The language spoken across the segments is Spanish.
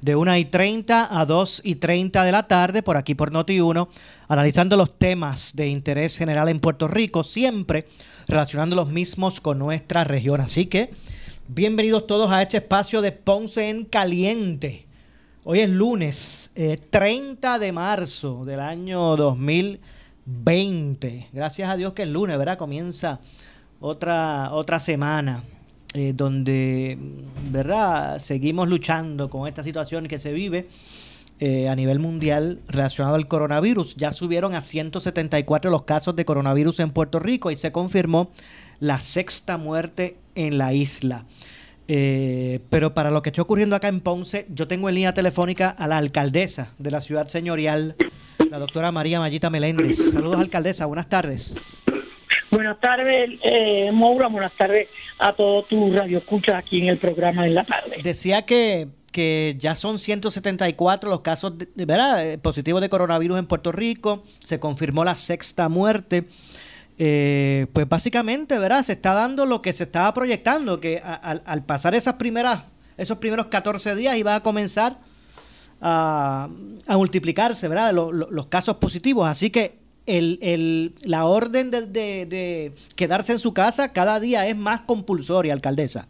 de 1 y 30 a 2 y 30 de la tarde, por aquí por Noti1, analizando los temas de interés general en Puerto Rico, siempre relacionando los mismos con nuestra región. Así que, bienvenidos todos a este espacio de Ponce en Caliente. Hoy es lunes, 30 de marzo del año 2020. Gracias a Dios que es lunes, ¿verdad? Comienza otra, otra semana eh, donde, ¿verdad? Seguimos luchando con esta situación que se vive eh, a nivel mundial relacionado al coronavirus. Ya subieron a 174 los casos de coronavirus en Puerto Rico y se confirmó la sexta muerte en la isla. Eh, pero para lo que está ocurriendo acá en Ponce, yo tengo en línea telefónica a la alcaldesa de la ciudad señorial, la doctora María Mayita Meléndez. Saludos, alcaldesa. Buenas tardes. Buenas tardes, eh, Maura. Buenas tardes a todos tus radioescuchas aquí en el programa en la tarde. Decía que, que ya son 174 los casos ¿verdad? Eh, positivos de coronavirus en Puerto Rico. Se confirmó la sexta muerte. Eh, pues básicamente, ¿verdad? Se está dando lo que se estaba proyectando, que al, pasar esas primeras, esos primeros 14 días iba a comenzar a, multiplicarse, ¿verdad? Los casos positivos. Así que el, el, la orden de, de, de, quedarse en su casa cada día es más compulsoria, alcaldesa.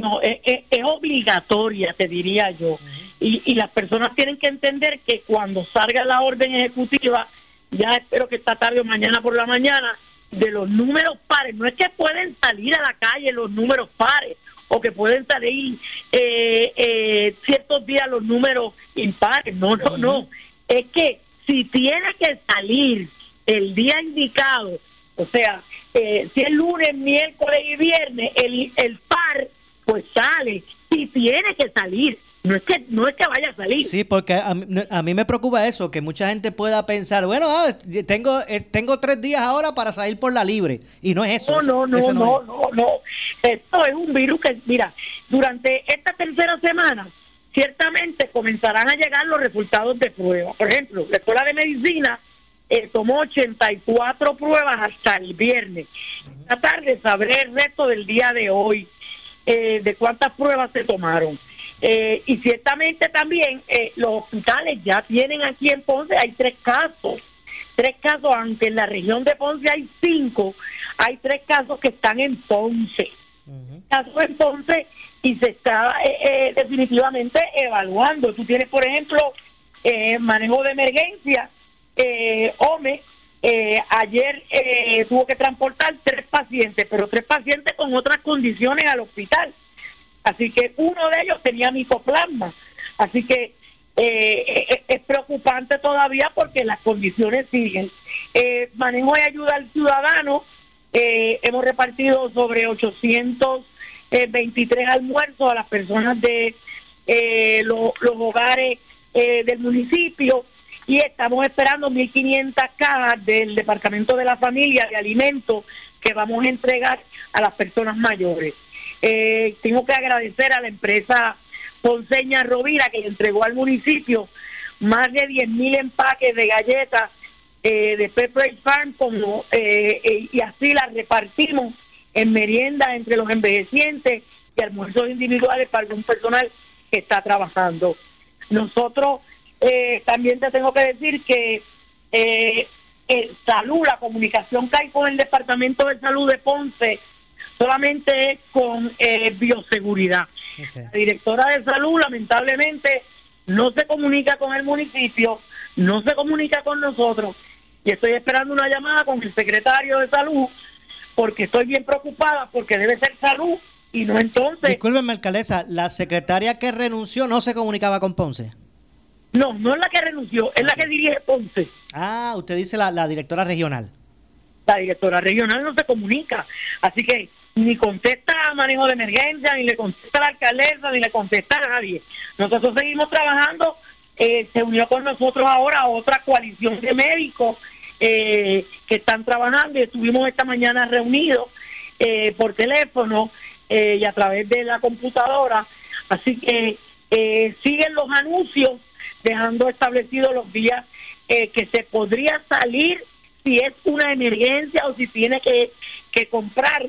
No, es, es, es obligatoria, te diría yo. Y, y, las personas tienen que entender que cuando salga la orden ejecutiva, ya espero que esta tarde o mañana por la mañana, de los números pares, no es que pueden salir a la calle los números pares o que pueden salir eh, eh, ciertos días los números impares, no, no, no, es que si tiene que salir el día indicado, o sea, eh, si es lunes, miércoles y viernes, el, el par pues sale y tiene que salir. No es que no es que vaya a salir. Sí, porque a, a mí me preocupa eso, que mucha gente pueda pensar, bueno, ah, tengo eh, tengo tres días ahora para salir por la libre. Y no es eso. No, no, eso, no, eso no, no, no. Esto es un virus que, mira, durante esta tercera semana, ciertamente comenzarán a llegar los resultados de prueba. Por ejemplo, la Escuela de Medicina eh, tomó 84 pruebas hasta el viernes. Esta tarde sabré el resto del día de hoy eh, de cuántas pruebas se tomaron. Eh, y ciertamente también eh, los hospitales ya tienen aquí en Ponce, hay tres casos, tres casos, aunque en la región de Ponce hay cinco, hay tres casos que están en Ponce. Uh -huh. Casos en Ponce y se está eh, definitivamente evaluando. Tú tienes, por ejemplo, manejo de emergencia, OME, ayer tuvo que transportar tres pacientes, pero tres pacientes con otras condiciones al hospital. Así que uno de ellos tenía micoplasma. Así que eh, es preocupante todavía porque las condiciones siguen. Eh, manejo de ayuda al ciudadano, eh, hemos repartido sobre 823 almuerzos a las personas de lo, los hogares del municipio y estamos esperando 1.500 cajas del Departamento de la Familia de alimentos que vamos a entregar a las personas mayores. Eh, tengo que agradecer a la empresa Ponceña Rovira que le entregó al municipio más de 10 mil empaques de galletas eh, de Pepper Farm como, eh, y así las repartimos en merienda entre los envejecientes y almuerzos individuales para un personal que está trabajando. Nosotros también te tengo que decir que el salud, la comunicación que hay con el Departamento de Salud de Ponce, solamente con eh, bioseguridad. Okay. La directora de salud lamentablemente no se comunica con el municipio, no se comunica con nosotros y estoy esperando una llamada con el secretario de salud porque estoy bien preocupada porque debe ser salud y no entonces... Discúlpeme, alcaldesa, ¿la secretaria que renunció no se comunicaba con Ponce? No, no es la que renunció, es la que dirige Ponce. Ah, usted dice la, la directora regional. La directora regional no se comunica, así que ni contesta a manejo de emergencia, ni le contesta a la alcaldesa, ni le contesta a nadie. Nosotros seguimos trabajando, eh, se unió con nosotros ahora otra coalición de médicos eh, que están trabajando y estuvimos esta mañana reunidos eh, por teléfono y a través de la computadora. Así que siguen los anuncios, dejando establecidos los días que se podría salir si es una emergencia o si tiene que, que comprar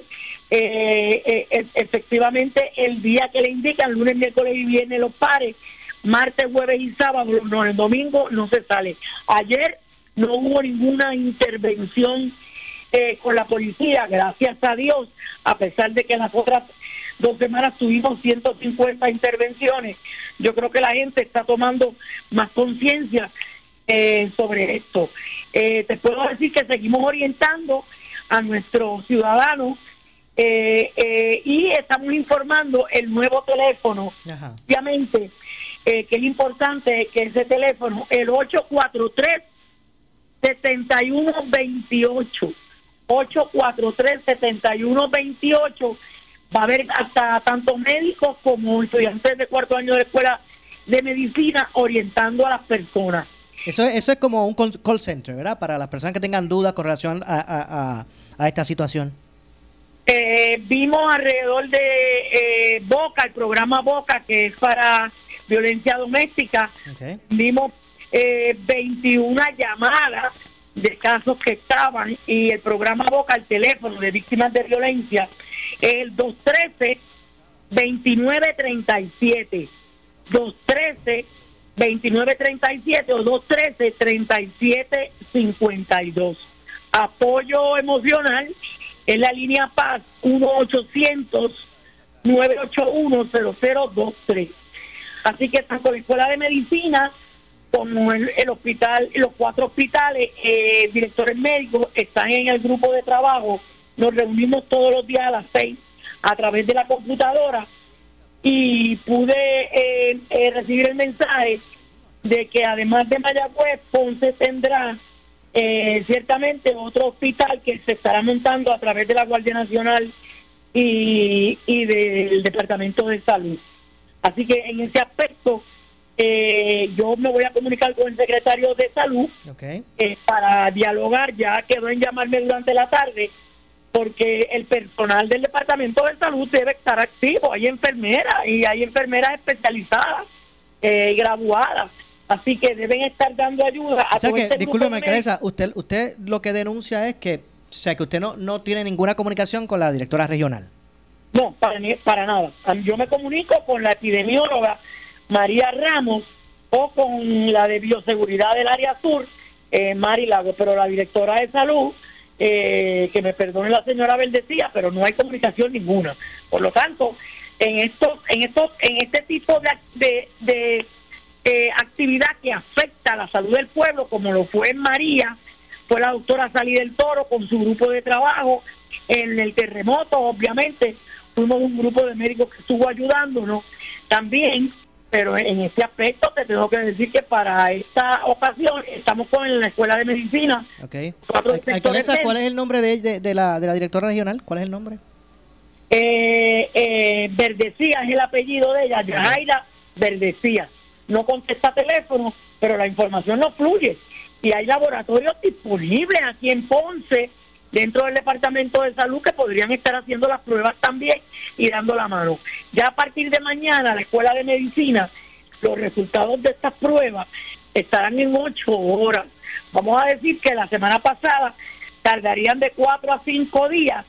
eh, eh, e, efectivamente el día que le indican, lunes, miércoles y viernes los pares, martes, jueves y sábado, no, el domingo no se sale. Ayer no hubo ninguna intervención eh, con la policía, gracias a Dios, a pesar de que las otras dos semanas tuvimos 150 intervenciones. Yo creo que la gente está tomando más conciencia eh, sobre esto. te puedo decir que seguimos orientando a nuestros ciudadanos eh, eh, y estamos informando el nuevo teléfono, obviamente, eh, que es importante que ese teléfono, el 843-7128, 843-7128, va a haber hasta tanto médicos como estudiantes de cuarto año de escuela de medicina orientando a las personas. Eso, eso es como un call center, ¿verdad? Para las personas que tengan dudas con relación a, a esta situación. Eh, vimos alrededor de eh, Boca, el programa Boca, que es para violencia doméstica, vimos eh, 21 llamadas de casos que estaban y el programa Boca, el teléfono de víctimas de violencia, el 213-2937. 213-2937 o 213-3752. Apoyo emocional en la línea Paz 1-800-981-0023. Así que tanto la Escuela de Medicina como el, hospital, los cuatro hospitales, eh, directores médicos están en el grupo de trabajo. Nos reunimos todos los días a las seis a través de la computadora y pude eh, eh, recibir el mensaje de que además de Mayagüez, Ponce tendrá eh, ciertamente otro hospital que se estará montando a través de la Guardia Nacional y, del Departamento de Salud. Así que en ese aspecto eh, yo me voy a comunicar con el secretario de Salud eh, para dialogar, ya quedó en llamarme durante la tarde, porque el personal del Departamento de Salud debe estar activo, hay enfermeras y hay enfermeras especializadas, graduadas Así que deben estar dando ayuda a o sea que, este discúlpeme, usted, usted lo que denuncia es que, o sea, que usted no, no tiene ninguna comunicación con la directora regional. No, para, para nada. Yo me comunico con la epidemióloga María Ramos o con la de bioseguridad del área sur, eh, Mari Lago, pero la directora de salud, eh, que me perdone la señora Verdecía, pero no hay comunicación ninguna. Por lo tanto, en estos, en estos, en este tipo de, de eh, actividad que afecta a la salud del pueblo, como lo fue en María, fue la doctora Salí del Toro con su grupo de trabajo, en el terremoto, obviamente, fuimos un grupo de médicos que estuvo ayudándonos también, pero en este aspecto te tengo que decir que para esta ocasión estamos con la Escuela de Medicina. Okay. ¿Cuál es el nombre de, de, la, de la directora regional? ¿Cuál es el nombre? Eh, eh, Verdecía es el apellido de ella, Yajaira Verdecía no contesta teléfono, pero la información no fluye. Y hay laboratorios disponibles aquí en Ponce, dentro del Departamento de Salud, que podrían estar haciendo las pruebas también y dando la mano. Ya a partir de mañana, la Escuela de Medicina, los resultados de estas pruebas estarán en ocho horas. Vamos a decir que la semana pasada tardarían de cuatro a cinco días.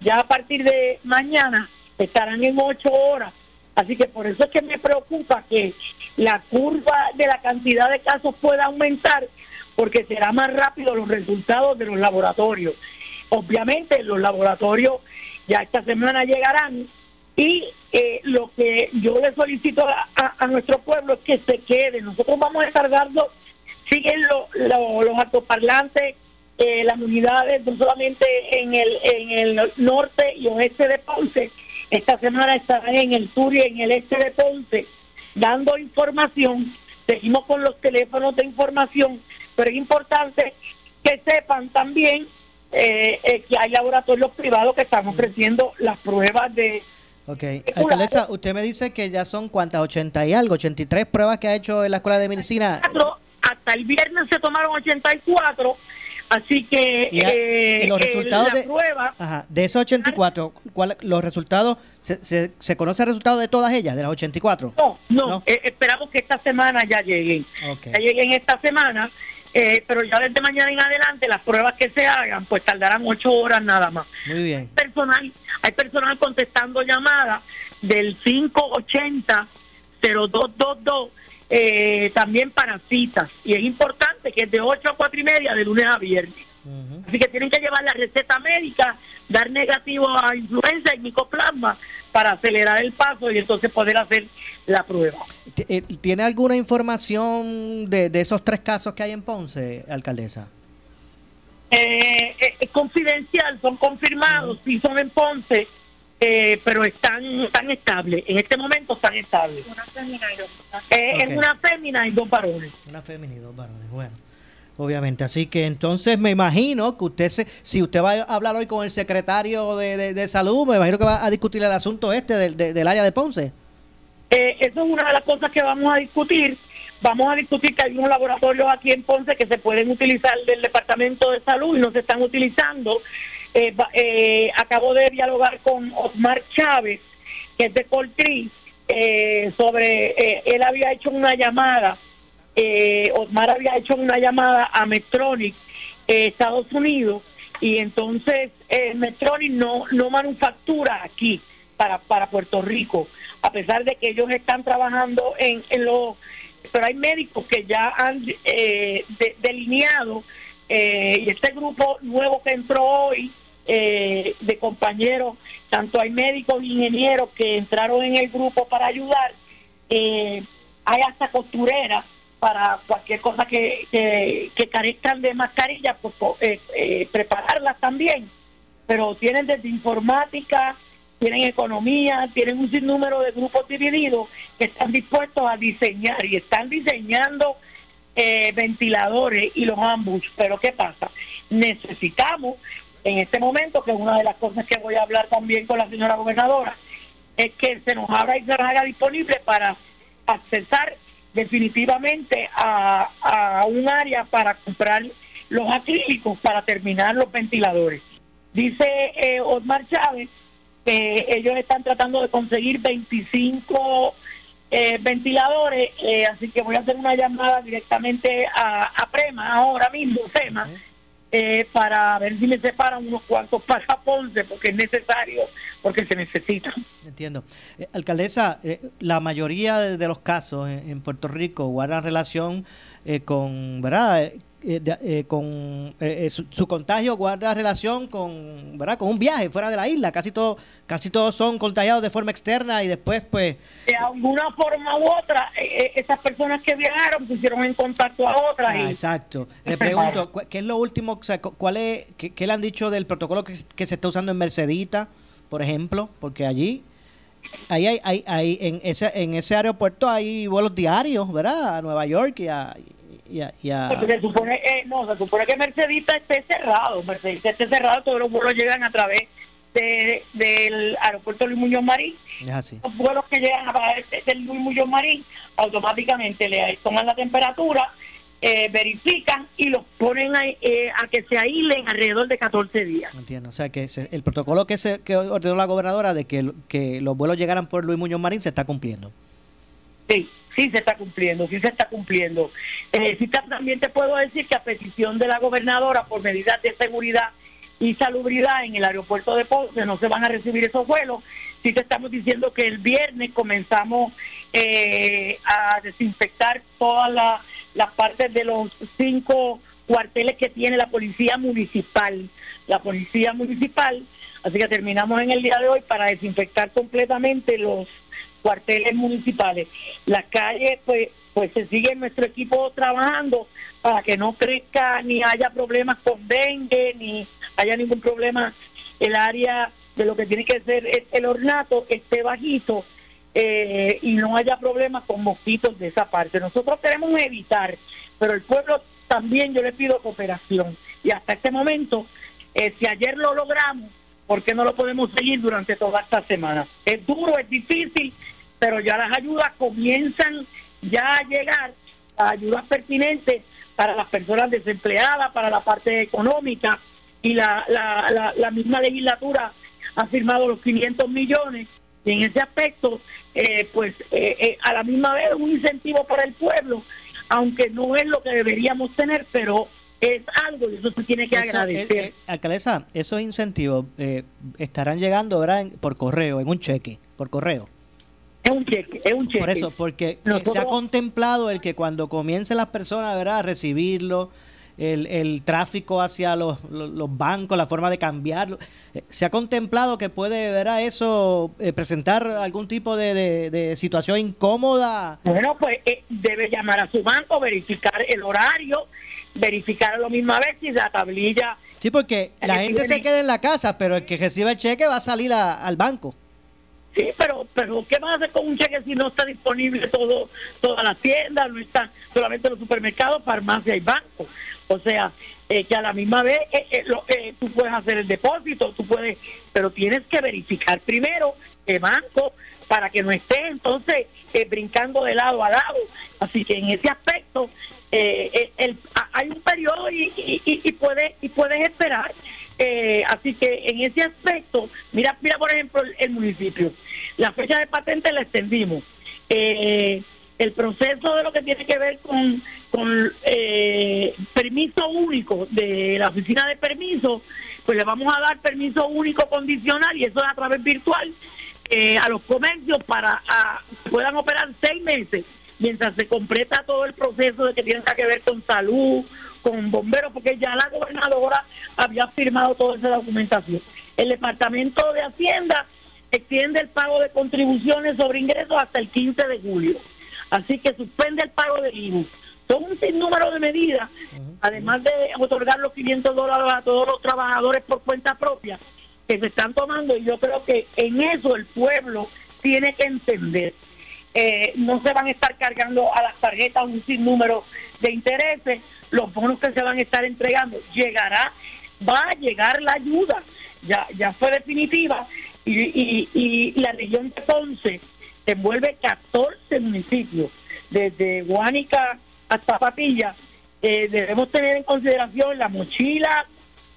Ya a partir de mañana estarán en ocho horas. Así que por eso es que me preocupa que la curva de la cantidad de casos pueda aumentar porque será más rápido los resultados de los laboratorios. Obviamente los laboratorios ya esta semana llegarán y eh, lo que yo le solicito a, nuestro pueblo es que se quede. Nosotros vamos a estar dando, siguen los altoparlantes, eh, las unidades no solamente en el, en el norte y oeste de Ponce, esta semana estarán en el sur y en el este de Ponce dando información. Seguimos con los teléfonos de información, pero es importante que sepan también eh, eh, que hay laboratorios privados que están ofreciendo las pruebas de... Ok, alcaldesa, usted me dice que ya son cuántas, 80 y algo, 83 pruebas que ha hecho en la Escuela de Medicina. Hasta el viernes se tomaron 84 Así que eh, los resultados de, ajá, de esos 84, ¿cuál, los resultados, se, se, conoce el resultado de todas ellas, de las 84? No, no, eh, esperamos que esta semana ya lleguen. Ya lleguen esta semana, eh, pero ya desde mañana en adelante las pruebas que se hagan, pues tardarán ocho horas nada más. Muy bien. Hay personal, hay personal contestando llamadas del 580 0222 eh, también para citas. Y es importante que es de 8 a 4 y media de lunes a viernes. Así que tienen que llevar la receta médica, dar negativo a influenza y micoplasma para acelerar el paso y entonces poder hacer la prueba. Eh, ¿Tiene alguna información de, de esos tres casos que hay en Ponce, alcaldesa? Eh, es confidencial, son confirmados, si son en Ponce eh, pero están, están estables. En este momento están estables. Una fémina y dos eh, Es una fémina y dos varones. Una fémina y dos varones, bueno. Obviamente, así que entonces me imagino que usted, se, si usted va a hablar hoy con el secretario de, de, salud, me imagino que va a discutir el asunto este del, del área de Ponce. Eh, eso es una de las cosas que vamos a discutir. Vamos a discutir que hay unos laboratorios aquí en Ponce que se pueden utilizar del Departamento de Salud y no se están utilizando. Eh, eh, acabo de dialogar con Osmar Chávez, que es de Coltri, eh, sobre, él había hecho una llamada, Osmar había hecho una llamada a Metronic, Estados Unidos, y entonces Metronic no, no manufactura aquí para, para Puerto Rico, a pesar de que ellos están trabajando en, en los... Pero hay médicos que ya han delineado y este grupo nuevo que entró hoy eh, de compañeros, tanto hay médicos, ingenieros que entraron en el grupo para ayudar, eh, hay hasta costureras para cualquier cosa que, que, carezcan de mascarilla, pues eh, prepararlas también. Pero tienen desde informática, tienen economía, tienen un sinnúmero de grupos divididos que están dispuestos a diseñar y están diseñando ventiladores y los ambush. Pero ¿qué pasa? Necesitamos en este momento, que es una de las cosas que voy a hablar también con la señora gobernadora, es que se nos abra y se nos haga disponible para accesar definitivamente a, un área para comprar los acrílicos para terminar los ventiladores. Dice eh, Osmar Chávez que ellos están tratando de conseguir 25 eh, ventiladores, eh, así que voy a hacer una llamada directamente a, a Prema ahora mismo, FEMA, eh, para ver si me separan unos cuantos para Ponce, porque es necesario, porque se necesita. Entiendo. Eh, alcaldesa, eh, la mayoría de, los casos en, Puerto Rico guardan relación con, ¿verdad? Con su, contagio guarda relación con, ¿verdad? Con un viaje fuera de la isla. Casi todo, casi todos son contagiados de forma externa y después, pues, de alguna forma u otra, eh, eh, esas personas que viajaron pusieron en contacto a otras. Ah, exacto. Le pregunto, ¿qué es lo último, cuál es, qué, le han dicho del protocolo que, se está usando en Mercedita, por ejemplo? Porque allí, ahí hay, hay, en, ese, en ese aeropuerto hay vuelos diarios, ¿verdad? A Nueva York y a... Y Se supone, eh, no, se supone que Mercedita esté cerrado, Mercedita esté cerrado, todos los vuelos llegan a través del aeropuerto Luis Muñoz Marín, los vuelos que llegan a del Luis Muñoz Marín automáticamente le toman la temperatura, eh, verifican y los ponen a, eh, a que se aíslen alrededor de 14 días. Entiendo, o sea que el protocolo que, se, que ordenó la gobernadora de que, que los vuelos llegaran por Luis Muñoz Marín se está cumpliendo. Sí, sí se está cumpliendo, sí se está cumpliendo. Eh, también te puedo decir que a petición de la gobernadora por medidas de seguridad y salubridad en el aeropuerto de Ponce, no se van a recibir esos vuelos. Sí te estamos diciendo que el viernes comenzamos eh, a desinfectar todas las partes de los cinco cuarteles que tiene la policía municipal. La policía municipal, así que terminamos en el día de hoy para desinfectar completamente los cuarteles municipales. Las calles, pues, pues se sigue nuestro equipo trabajando para que no crezca ni haya problemas con dengue, ni haya ningún problema el área de lo que tiene que ser el, ornato esté bajito eh, y no haya problemas con mosquitos de esa parte. Nosotros queremos evitar, pero el pueblo también yo le pido cooperación. Y hasta este momento, eh, si ayer lo logramos, ¿por qué no lo podemos seguir durante toda esta semana? Es duro, es difícil, pero ya las ayudas comienzan ya a llegar, las ayudas pertinentes para las personas desempleadas, para la parte económica, y la, la, la, misma legislatura ha firmado los 500 millones, y en ese aspecto, eh, pues eh, eh, a la misma vez un incentivo para el pueblo, aunque no es lo que deberíamos tener, pero es algo y eso se tiene que agradecer. alcaldesa, esos incentivos estarán llegando ahora por correo, en un cheque, por correo. Es un cheque, es un cheque. Por eso, porque se ha contemplado el que cuando comiencen las personas ¿verdad? a recibirlo, el, el tráfico hacia los, los, bancos, la forma de cambiarlo, eh, se ha contemplado que puede ¿verdad? eso eh, presentar algún tipo de, de, situación incómoda. Bueno, pues eh, debe llamar a su banco, verificar el horario, verificar a la misma vez si la tablilla... Sí, porque la gente se queda en la casa, pero el que reciba el cheque va a salir al banco. Sí, pero, pero ¿qué vas a hacer con un cheque si no está disponible todo, todas las tiendas, no están solamente los supermercados, farmacia y bancos? O sea, eh, que a la misma vez eh, eh, tú puedes hacer el depósito, tú puedes, pero tienes que verificar primero el banco para que no esté entonces brincando de lado a lado. Así que en ese aspecto el, hay un periodo y, y, y, puedes, y puedes esperar. Eh, así que en ese aspecto, mira, mira por ejemplo el, municipio, la fecha de patente la extendimos. Eh, el proceso de lo que tiene que ver con, eh, permiso único de la oficina de permiso, pues le vamos a dar permiso único condicional y eso es a través virtual a los comercios para que puedan operar seis meses mientras se completa todo el proceso de que tiene que ver con salud, con bomberos, porque ya la gobernadora había firmado toda esa documentación. El Departamento de Hacienda extiende el pago de contribuciones sobre ingresos hasta el 15 de julio. Así que suspende el pago del IVU. Son un sinnúmero de medidas, además de otorgar los 500 dólares a todos los trabajadores por cuenta propia, que se están tomando y yo creo que en eso el pueblo tiene que entender. Eh, no se van a estar cargando a las tarjetas un sinnúmero de intereses, los bonos que se van a estar entregando, llegará, va a llegar la ayuda, ya, ya fue definitiva. Y, y, la región de Ponce envuelve 14 municipios, desde Guánica hasta Patilla, eh, debemos tener en consideración la mochila,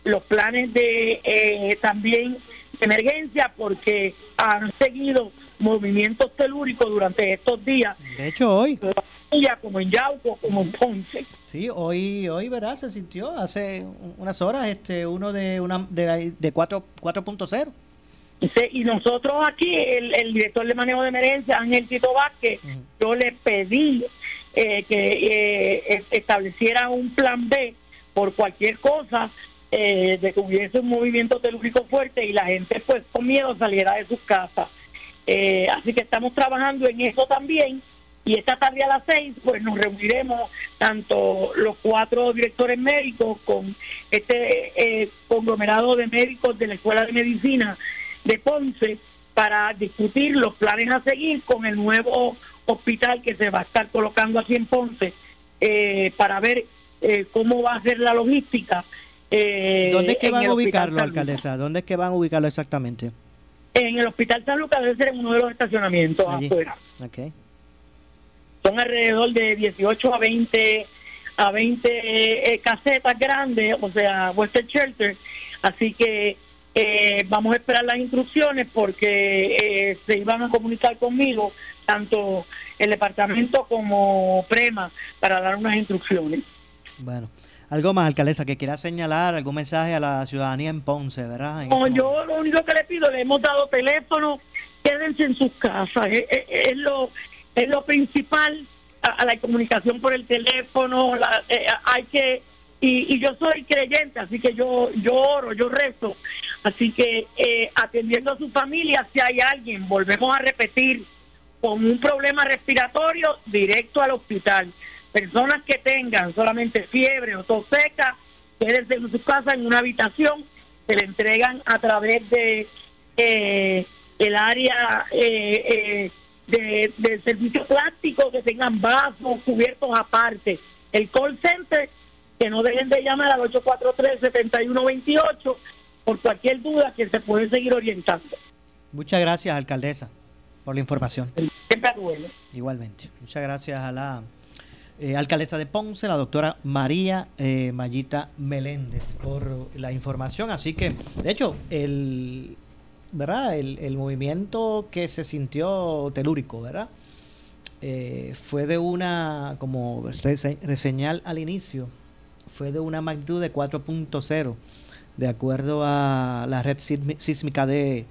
los planes de eh, también de emergencia, porque han seguido movimientos telúricos durante estos días. De hecho, hoy. Como en Yauco, como en Ponce. Sí, hoy, hoy ¿verdad? Se sintió hace unas horas este uno de una de, de 4.0. y nosotros aquí, el, director de manejo de emergencia, Ángel Tito Vázquez, yo le pedí eh, que eh, estableciera un plan B por cualquier cosa eh, de que hubiese un movimiento telúrico fuerte y la gente pues con miedo saliera de sus casas. Eh, así que estamos trabajando en eso también. Y esta tarde a las seis, pues nos reuniremos tanto los cuatro directores médicos con este eh, conglomerado de médicos de la Escuela de Medicina de Ponce para discutir los planes a seguir con el nuevo hospital que se va a estar colocando aquí en Ponce eh, para ver cómo va a ser la logística. ¿Dónde es que van a ubicarlo, alcaldesa? ¿Dónde es que van a ubicarlo exactamente? En el Hospital San Lucas debe ser en uno de los estacionamientos afuera. Son alrededor de 18 a 20 a 20 eh, casetas grandes, o sea, Western Shelter. Así que eh, vamos a esperar las instrucciones porque eh, se iban a comunicar conmigo tanto el departamento como Prema para dar unas instrucciones. Bueno. Algo más, alcaldesa, que quiera señalar, algún mensaje a la ciudadanía en Ponce, ¿verdad? No, yo lo único que le pido, le hemos dado teléfono, quédense en sus casas, es, lo es lo principal a, la comunicación por el teléfono, eh, hay que y, yo soy creyente, así que yo, yo oro, yo rezo, así que eh, atendiendo a su familia, si hay alguien, volvemos a repetir, con un problema respiratorio, directo al hospital personas que tengan solamente fiebre o tos seca, quédense en su casa en una habitación, se le entregan a través de eh, el área eh, de, de servicio plástico, que tengan vasos cubiertos aparte. El call center, que no dejen de llamar al 843-7128 por cualquier duda que se pueden seguir orientando. Muchas gracias, alcaldesa, por la información. Siempre duele. Igualmente. Muchas gracias a la eh, alcaldesa de Ponce, la doctora María eh, Mayita Meléndez, por la información. Así que, de hecho, el, ¿verdad? El, movimiento que se sintió telúrico, ¿verdad? Eh, fue de una, como reseñal al inicio, fue de una magnitud de 4.0, de acuerdo a la red sísmica de,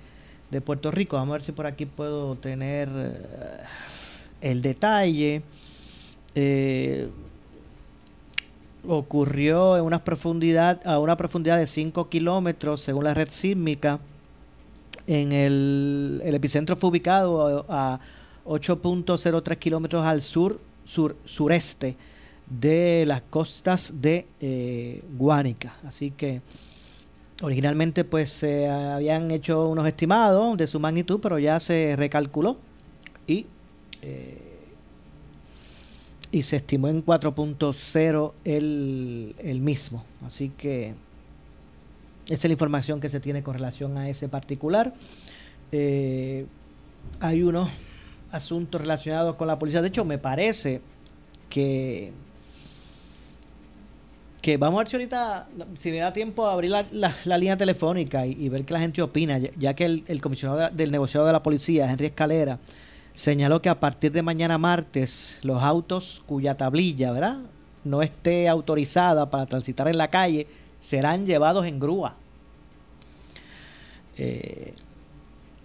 de, Puerto Rico. Vamos a ver si por aquí puedo tener el detalle. Eh, ocurrió en una profundidad, a una profundidad de 5 kilómetros, según la red sísmica. En el, epicentro fue ubicado a, 8.03 kilómetros al sur, sur, sureste de las costas de eh, Guánica. Así que originalmente pues se habían hecho unos estimados de su magnitud, pero ya se recalculó y eh, y se estimó en 4.0 el, el mismo. Así que esa es la información que se tiene con relación a ese particular. Eh, hay unos asuntos relacionados con la policía. De hecho, me parece que que vamos a ver si ahorita, si me da tiempo, abrir la, la, línea telefónica y, ver qué la gente opina, ya, que el, el comisionado del negociado de la policía, Henry Escalera, señaló que a partir de mañana martes los autos cuya tablilla ¿verdad? no esté autorizada para transitar en la calle serán llevados en grúa. Eh,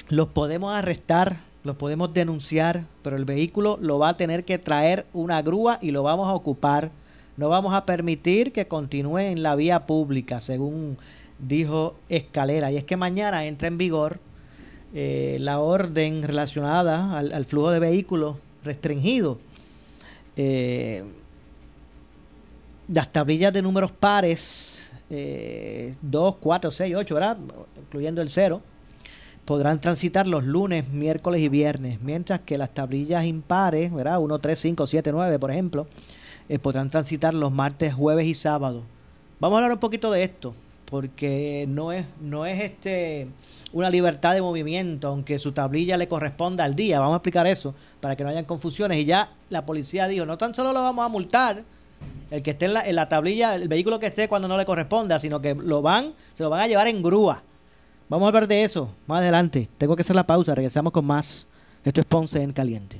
los podemos arrestar, los podemos denunciar, pero el vehículo lo va a tener que traer una grúa y lo vamos a ocupar. No vamos a permitir que continúe en la vía pública, según dijo Escalera. Y es que mañana entra en vigor eh, la orden relacionada al, flujo de vehículos restringido. Eh, las tablillas de números pares, 2, 4, 6, 8, ¿verdad? Incluyendo el 0, podrán transitar los lunes, miércoles y viernes, mientras que las tablillas impares, ¿verdad? 1, 3, 5, 7, 9, por ejemplo, eh, podrán transitar los martes, jueves y sábados. Vamos a hablar un poquito de esto, porque no es, no es este una libertad de movimiento, aunque su tablilla le corresponda al día. Vamos a explicar eso para que no hayan confusiones. Y ya la policía dijo, no tan solo lo vamos a multar, el que esté en la, en la tablilla, el vehículo que esté cuando no le corresponda, sino que lo van, se lo van a llevar en grúa. Vamos a hablar de eso más adelante. Tengo que hacer la pausa, regresamos con más. Esto es Ponce en Caliente.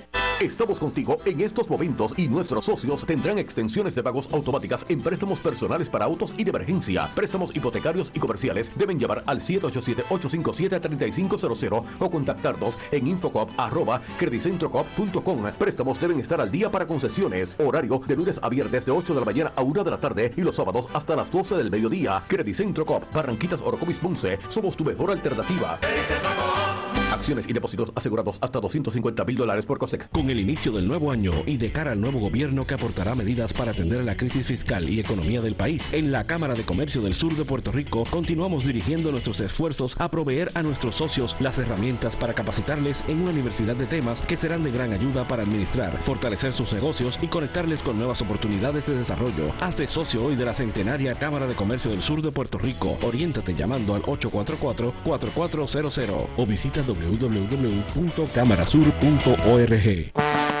Estamos contigo en estos momentos y nuestros socios tendrán extensiones de pagos automáticas en préstamos personales para autos y de emergencia. Préstamos hipotecarios y comerciales deben llevar al 787-857-3500 o contactarnos en infocop.com. Préstamos deben estar al día para concesiones. Horario de lunes a viernes de 8 de la mañana a 1 de la tarde y los sábados hasta las 12 del mediodía. Credicentro Cop, Barranquitas Orocovis Ponce. Somos tu mejor alternativa. Acciones y depósitos asegurados hasta 250 mil dólares por COSEC. Con el inicio del nuevo año y de cara al nuevo gobierno que aportará medidas para atender la crisis fiscal y economía del país, en la Cámara de Comercio del Sur de Puerto Rico continuamos dirigiendo nuestros esfuerzos a proveer a nuestros socios las herramientas para capacitarles en una universidad de temas que serán de gran ayuda para administrar, fortalecer sus negocios y conectarles con nuevas oportunidades de desarrollo. Hazte socio hoy de la centenaria Cámara de Comercio del Sur de Puerto Rico. Oriéntate llamando al 844-4400 o visita www.camarasur.org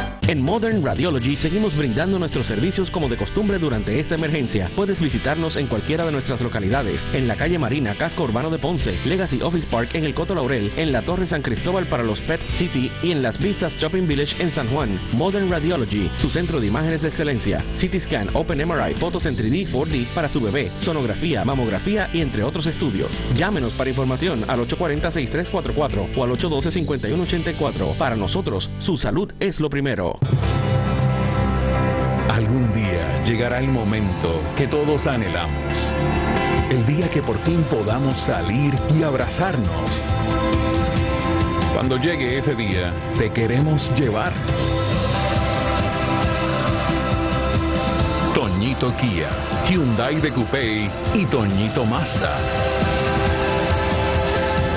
En Modern Radiology seguimos brindando nuestros servicios como de costumbre durante esta emergencia. Puedes visitarnos en cualquiera de nuestras localidades, en la calle Marina, Casco Urbano de Ponce, Legacy Office Park en el Coto Laurel, en la Torre San Cristóbal para los Pet City y en las Vistas Shopping Village en San Juan. Modern Radiology, su centro de imágenes de excelencia. CT Scan, Open MRI, fotos en 3D, 4D para su bebé, sonografía, mamografía y entre otros estudios. Llámenos para información al 840-6344 o al 812-5184. Para nosotros, su salud es lo primero. Algún día llegará el momento que todos anhelamos. El día que por fin podamos salir y abrazarnos. Cuando llegue ese día, te queremos llevar. Toñito Kia, Hyundai de Coupé y Toñito Mazda.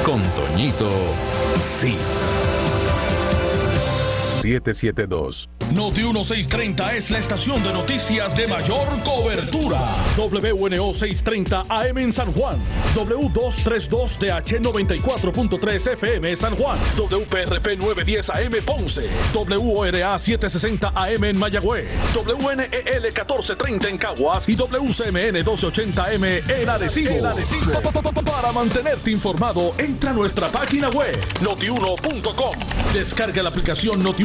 Con Toñito, sí. 772. Noti 1630 es la estación de noticias de mayor cobertura. WNO 630 AM en San Juan. W232DH 94.3 FM San Juan. WPRP 910 AM Ponce. WORA 760 AM en Mayagüez. WNEL 1430 en Caguas y WCMN 1280M en Arecibo. Pa- pa- pa- pa- Para mantenerte informado, entra a nuestra página web notiuno.com. Descarga la aplicación Noti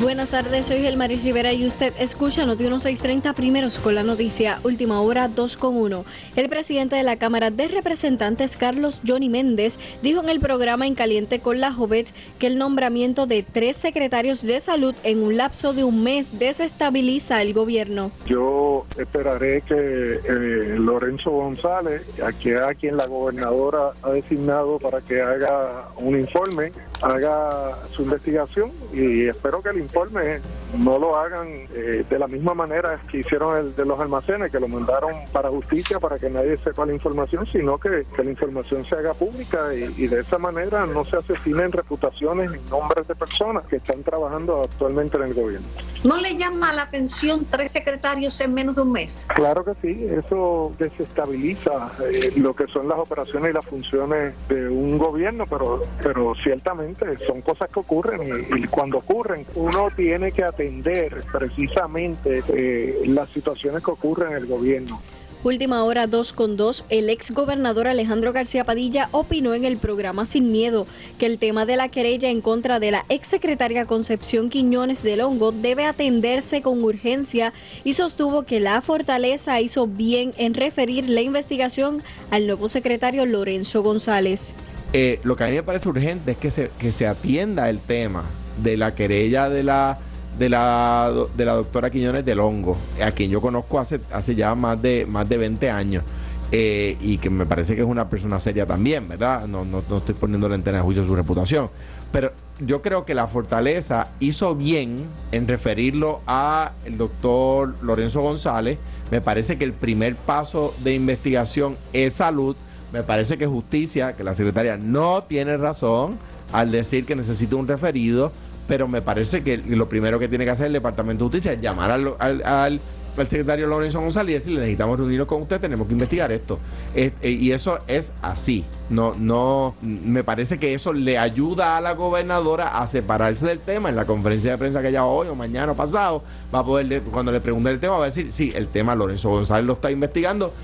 Buenas tardes, soy Gelmaris Rivera y usted escucha Noti 1630 primeros con la noticia Última Hora 2 con 1. El presidente de la Cámara de Representantes, Carlos Johnny Méndez, dijo en el programa En Caliente con la Jovet que el nombramiento de tres secretarios de salud en un lapso de un mes desestabiliza el gobierno. Yo esperaré que eh, Lorenzo González, a quien, a quien la gobernadora ha designado para que haga un informe, haga su investigación y espero que el informe no lo hagan eh, de la misma manera que hicieron el de los almacenes, que lo mandaron para justicia para que nadie sepa la información, sino que, que la información se haga pública y, y de esa manera no se asesinen reputaciones y nombres de personas que están trabajando actualmente en el gobierno. ¿No le llama la atención tres secretarios en menos de un mes? Claro que sí, eso desestabiliza eh, lo que son las operaciones y las funciones de un gobierno, pero, pero ciertamente son cosas que ocurren y, cuando ocurren uno tiene que atender precisamente eh, las situaciones que ocurren en el gobierno. Última hora 2 con 2, el ex gobernador Alejandro García Padilla opinó en el programa Sin Miedo que el tema de la querella en contra de la ex secretaria Concepción Quiñones del Hongo debe atenderse con urgencia y sostuvo que la fortaleza hizo bien en referir la investigación al nuevo secretario Lorenzo González. Eh, lo que a mí me parece urgente es que se, que se atienda el tema de la querella de la de la, de la doctora Quiñones del Hongo, a quien yo conozco hace, hace ya más de, más de 20 años. eh, y que me parece que es una persona seria también, ¿verdad? No, no, no estoy poniéndole en tela de juicio su reputación. Pero yo creo que la Fortaleza hizo bien en referirlo a el doctor Lorenzo González. Me parece que el primer paso de investigación es salud. Me parece que justicia, que la secretaria no tiene razón al decir que necesita un referido, pero me parece que lo primero que tiene que hacer el Departamento de Justicia es llamar al, al, al- secretario Lorenzo González y decirle necesitamos reunirnos con usted, tenemos que investigar esto. Es- eh, y eso es así. No, no, me parece que eso le ayuda a la gobernadora a separarse del tema en la conferencia de prensa que haya hoy o mañana o pasado. Va a poder, de- cuando le pregunte el tema, va a decir, sí, el tema Lorenzo González lo está investigando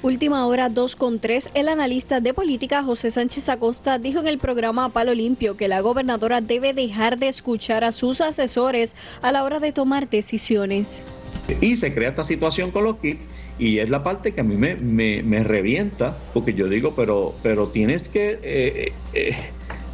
Última hora 2 con 3, el analista de política José Sánchez Acosta dijo en el programa Palo Limpio que la gobernadora debe dejar de escuchar a sus asesores a la hora de tomar decisiones. Y se crea esta situación con los kits y es la parte que a mí me, me, me revienta, porque yo digo, pero, pero tienes que... eh, eh,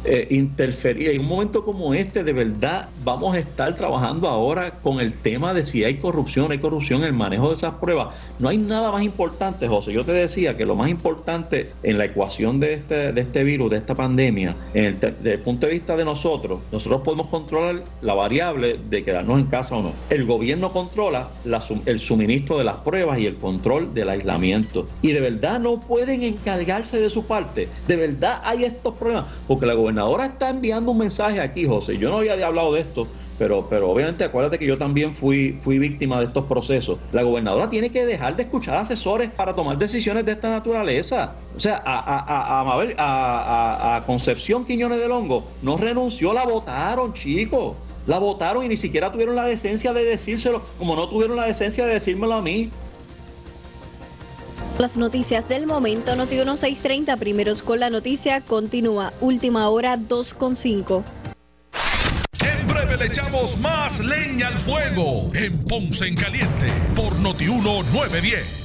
eh, interferir. En un momento como este, de verdad, vamos a estar trabajando ahora con el tema de si hay corrupción, hay corrupción en el manejo de esas pruebas. No hay nada más importante, José. Yo te decía que lo más importante en la ecuación de este, de este virus, de esta pandemia, en el, desde el punto de vista de nosotros, nosotros podemos controlar la variable de quedarnos en casa o no. El gobierno controla la el suministro de las pruebas y el control del aislamiento. Y de verdad no pueden encargarse de su parte. De verdad hay estos problemas. Porque la gobernadora está enviando un mensaje aquí, José. Yo no había hablado de esto. Pero, pero obviamente acuérdate que yo también fui, fui víctima de estos procesos. La gobernadora tiene que dejar de escuchar asesores para tomar decisiones de esta naturaleza. O sea, a, a- a- a Concepción Quiñones del Hongo no renunció, la votaron, chicos. La votaron y ni siquiera tuvieron la decencia de decírselo, como no tuvieron la decencia de decírmelo a mí. Las noticias del momento, Noti 1630, primeros con la noticia, continúa. Última hora 2.5. En breve le echamos más leña al fuego en Ponce en Caliente por Notiuno 910.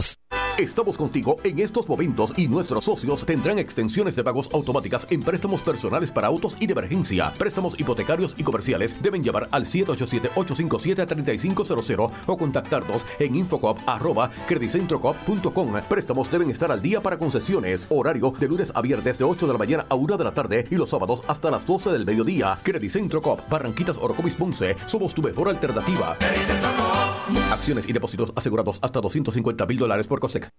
Estamos contigo en estos momentos y nuestros socios tendrán extensiones de pagos automáticas en préstamos personales para autos y de emergencia. Préstamos hipotecarios y comerciales deben llamar al 787-857-3500 o contactarnos en infocop arroba credicentrocop.com. Préstamos deben estar al día para concesiones. Horario de lunes a viernes de 8 de la mañana a 1 de la tarde y los sábados hasta las 12 del mediodía. Credicentro Cop, Barranquitas Orocovis Ponce. Somos tu mejor alternativa. Acciones y depósitos asegurados hasta 250 mil dólares por COSEC.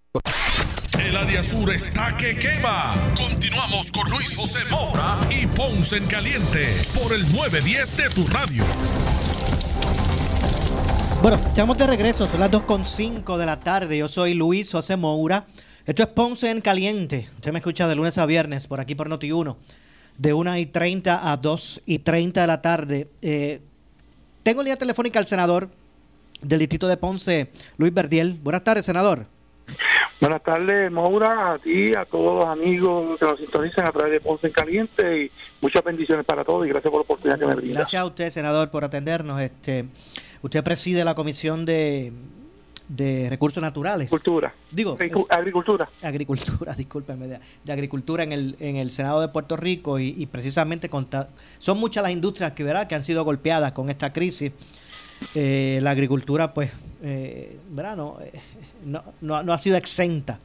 El área sur está que quema. Continuamos con Luis José Moura y Ponce en Caliente por el 910 de tu radio. Bueno, estamos de regreso, son las 2.5 de la tarde. Yo soy Luis José Moura. Esto es Ponce en Caliente. Usted me escucha de lunes a viernes por aquí por Noti1, de 1 y 30 a 2 y 30 de la tarde. Eh, tengo en línea telefónica al senador del distrito de Ponce, Luis Verdiel. Buenas tardes, senador. Buenas tardes, Maura, a ti, a todos los amigos que nos sintonizan a través de Ponce en Caliente y muchas bendiciones para todos y gracias por la oportunidad que me brinda. Gracias a usted, senador, por atendernos. Este, usted preside la comisión de, de recursos naturales. Agricultura. Digo, es- agricultura. Agricultura, discúlpeme, de, de agricultura en el, en el Senado de Puerto Rico y, y precisamente conta- son muchas las industrias que, ¿verdad? que han sido golpeadas con esta crisis. Eh, la agricultura, pues, eh, ¿verdad? No, eh, no, no, no ha sido exenta.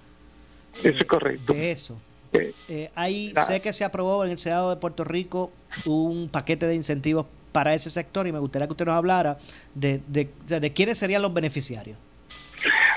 Eso es correcto. De eso. Eh, Eh, hay, ah. sé que se aprobó en el Senado de Puerto Rico un paquete de incentivos para ese sector y me gustaría que usted nos hablara de, de, de, de quiénes serían los beneficiarios.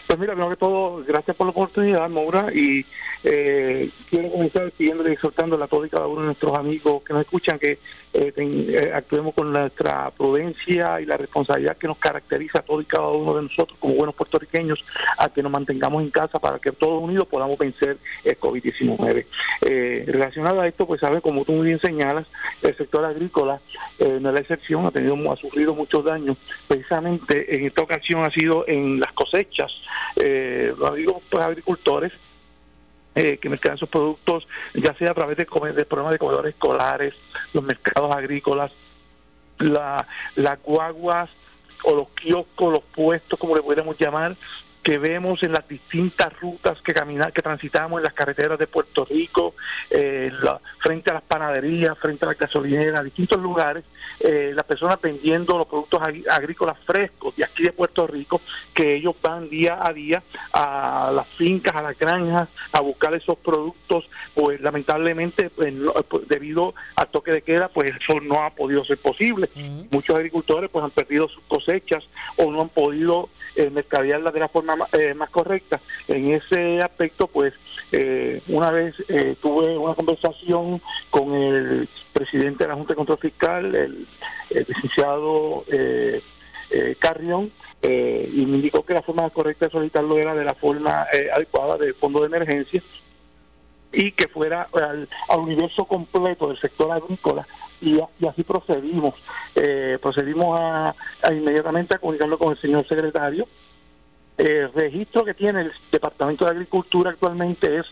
Pues mira, primero que todo, gracias por la oportunidad, Maura, y eh, quiero comenzar pidiéndole y exhortándole a todos y cada uno de nuestros amigos que nos escuchan que eh, eh, actuemos con nuestra prudencia y la responsabilidad que nos caracteriza a todos y cada uno de nosotros como buenos puertorriqueños, a que nos mantengamos en casa para que todos unidos podamos vencer el COVID-19. Eh, relacionado a esto, pues sabe, como tú muy bien señalas, el sector agrícola eh, no es la excepción, ha tenido ha sufrido muchos daños. Precisamente en esta ocasión ha sido en las cosechas, eh, los amigos pues, agricultores eh, que mercadan sus productos, ya sea a través de programas de comedores escolares, los mercados agrícolas, la, las guaguas o los kioscos, los puestos, como le pudiéramos llamar, que vemos en las distintas rutas que caminar, que transitamos en las carreteras de Puerto Rico, eh, la- frente a las panaderías, frente a las gasolineras, distintos lugares, eh, las personas vendiendo los productos agrícolas frescos de aquí de Puerto Rico, que ellos van día a día a las fincas, a las granjas, a buscar esos productos, pues lamentablemente, pues, pues, debido al toque de queda, pues eso no ha podido ser posible. Muchos agricultores pues han perdido sus cosechas o no han podido eh, mercadearlas de la forma ma- eh, más correcta. En ese aspecto, pues eh, una vez eh, tuve una conversación con el presidente de la Junta de Control Fiscal, el, licenciado eh, eh, Carrión, y me indicó que la forma correcta de solicitarlo era de la forma adecuada de fondo de emergencia y que fuera al universo completo del sector agrícola y, así procedimos. Eh, procedimos a, a inmediatamente a comunicarlo con el señor secretario. El registro que tiene el Departamento de Agricultura actualmente es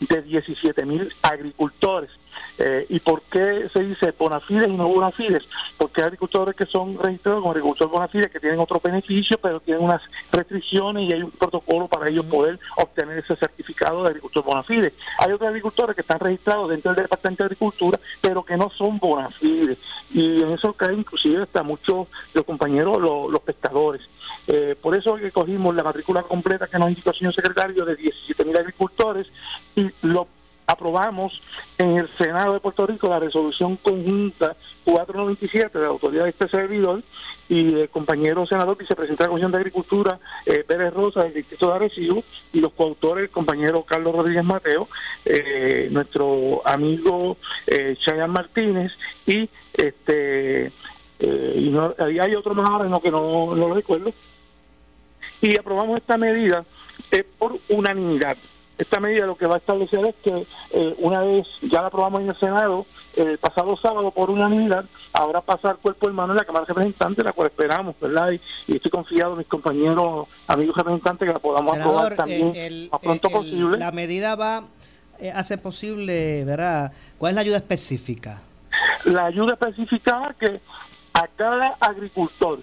de 17 mil agricultores. Eh, ¿Y por qué se dice bona fides y no bona fides? Porque hay agricultores que son registrados como agricultores bona fides que tienen otros beneficios, pero tienen unas restricciones y hay un protocolo para ellos poder obtener ese certificado de agricultor bona fides. Hay otros agricultores que están registrados dentro del Departamento de Agricultura, pero que no son bona fides. Y en eso cae inclusive hasta muchos los compañeros, los, los pescadores. Eh, por eso es que cogimos la matrícula completa que nos indicó el señor secretario de 17 mil agricultores y lo aprobamos en el Senado de Puerto Rico la resolución conjunta 497 de la autoridad de este servidor y el compañero senador vicepresidente de la Comisión de Agricultura eh, Pérez Rosa del Distrito de Arecibo y los coautores el compañero Carlos Rodríguez Mateo, eh, nuestro amigo eh, Chayan Martínez y este eh, y, no- y hay otro más ahora no, que no, no lo recuerdo y aprobamos esta medida por unanimidad. Esta medida lo que va a establecer es que eh, una vez ya la aprobamos en el Senado, el pasado sábado por unanimidad, ahora pasa al cuerpo hermano en la Cámara de Representantes, la cual esperamos, ¿verdad? Y, y estoy confiado en mis compañeros, amigos representantes, que la podamos aprobar Senador, también eh, el- lo pronto el- posible. la medida va eh, hace posible, ¿verdad? ¿Cuál es la ayuda específica? La ayuda especificada que a cada agricultor